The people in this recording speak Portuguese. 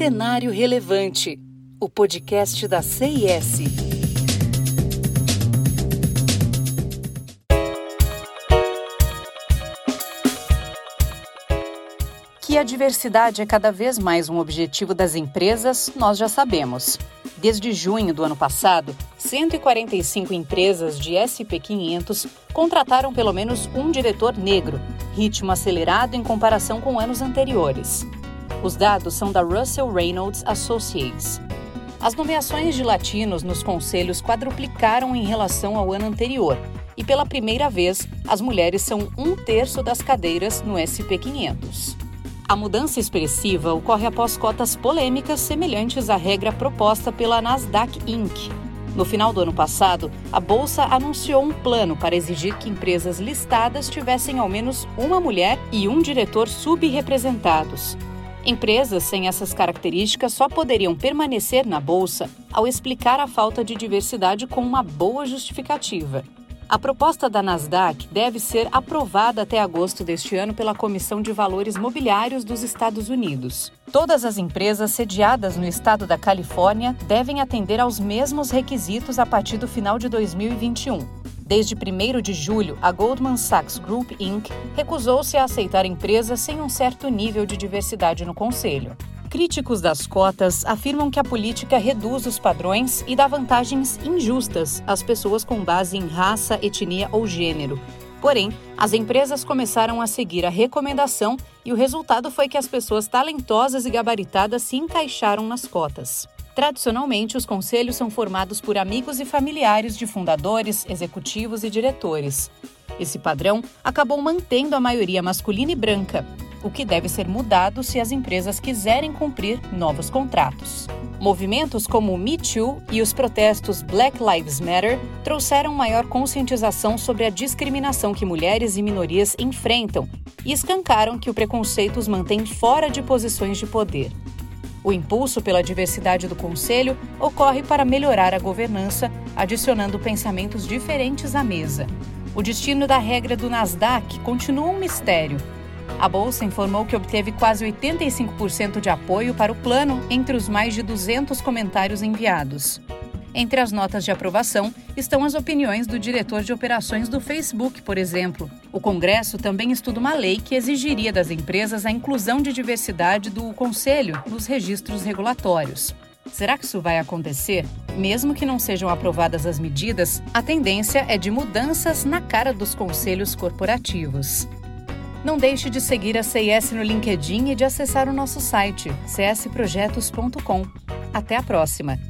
Cenário Relevante, o podcast da CIS. Que a diversidade é cada vez mais um objetivo das empresas, nós já sabemos. Desde junho do ano passado, 145 empresas de SP500 contrataram pelo menos um diretor negro, ritmo acelerado em comparação com anos anteriores. Os dados são da Russell Reynolds Associates. As nomeações de latinos nos conselhos quadruplicaram em relação ao ano anterior, e pela primeira vez, as mulheres são um terço das cadeiras no SP500. A mudança expressiva ocorre após cotas polêmicas semelhantes à regra proposta pela Nasdaq Inc. No final do ano passado, a bolsa anunciou um plano para exigir que empresas listadas tivessem ao menos uma mulher e um diretor subrepresentados, Empresas sem essas características só poderiam permanecer na bolsa ao explicar a falta de diversidade com uma boa justificativa. A proposta da Nasdaq deve ser aprovada até agosto deste ano pela Comissão de Valores Mobiliários dos Estados Unidos. Todas as empresas sediadas no estado da Califórnia devem atender aos mesmos requisitos a partir do final de 2021. Desde 1 de julho, a Goldman Sachs Group Inc. recusou-se a aceitar empresas sem um certo nível de diversidade no conselho. Críticos das cotas afirmam que a política reduz os padrões e dá vantagens injustas às pessoas com base em raça, etnia ou gênero. Porém, as empresas começaram a seguir a recomendação e o resultado foi que as pessoas talentosas e gabaritadas se encaixaram nas cotas. Tradicionalmente, os conselhos são formados por amigos e familiares de fundadores, executivos e diretores. Esse padrão acabou mantendo a maioria masculina e branca, o que deve ser mudado se as empresas quiserem cumprir novos contratos. Movimentos como o Me Too e os protestos Black Lives Matter trouxeram maior conscientização sobre a discriminação que mulheres e minorias enfrentam e escancaram que o preconceito os mantém fora de posições de poder. O impulso pela diversidade do Conselho ocorre para melhorar a governança, adicionando pensamentos diferentes à mesa. O destino da regra do Nasdaq continua um mistério. A bolsa informou que obteve quase 85% de apoio para o plano entre os mais de 200 comentários enviados. Entre as notas de aprovação estão as opiniões do diretor de operações do Facebook, por exemplo. O Congresso também estuda uma lei que exigiria das empresas a inclusão de diversidade do Conselho nos registros regulatórios. Será que isso vai acontecer? Mesmo que não sejam aprovadas as medidas, a tendência é de mudanças na cara dos conselhos corporativos. Não deixe de seguir a CIS no LinkedIn e de acessar o nosso site csprojetos.com. Até a próxima!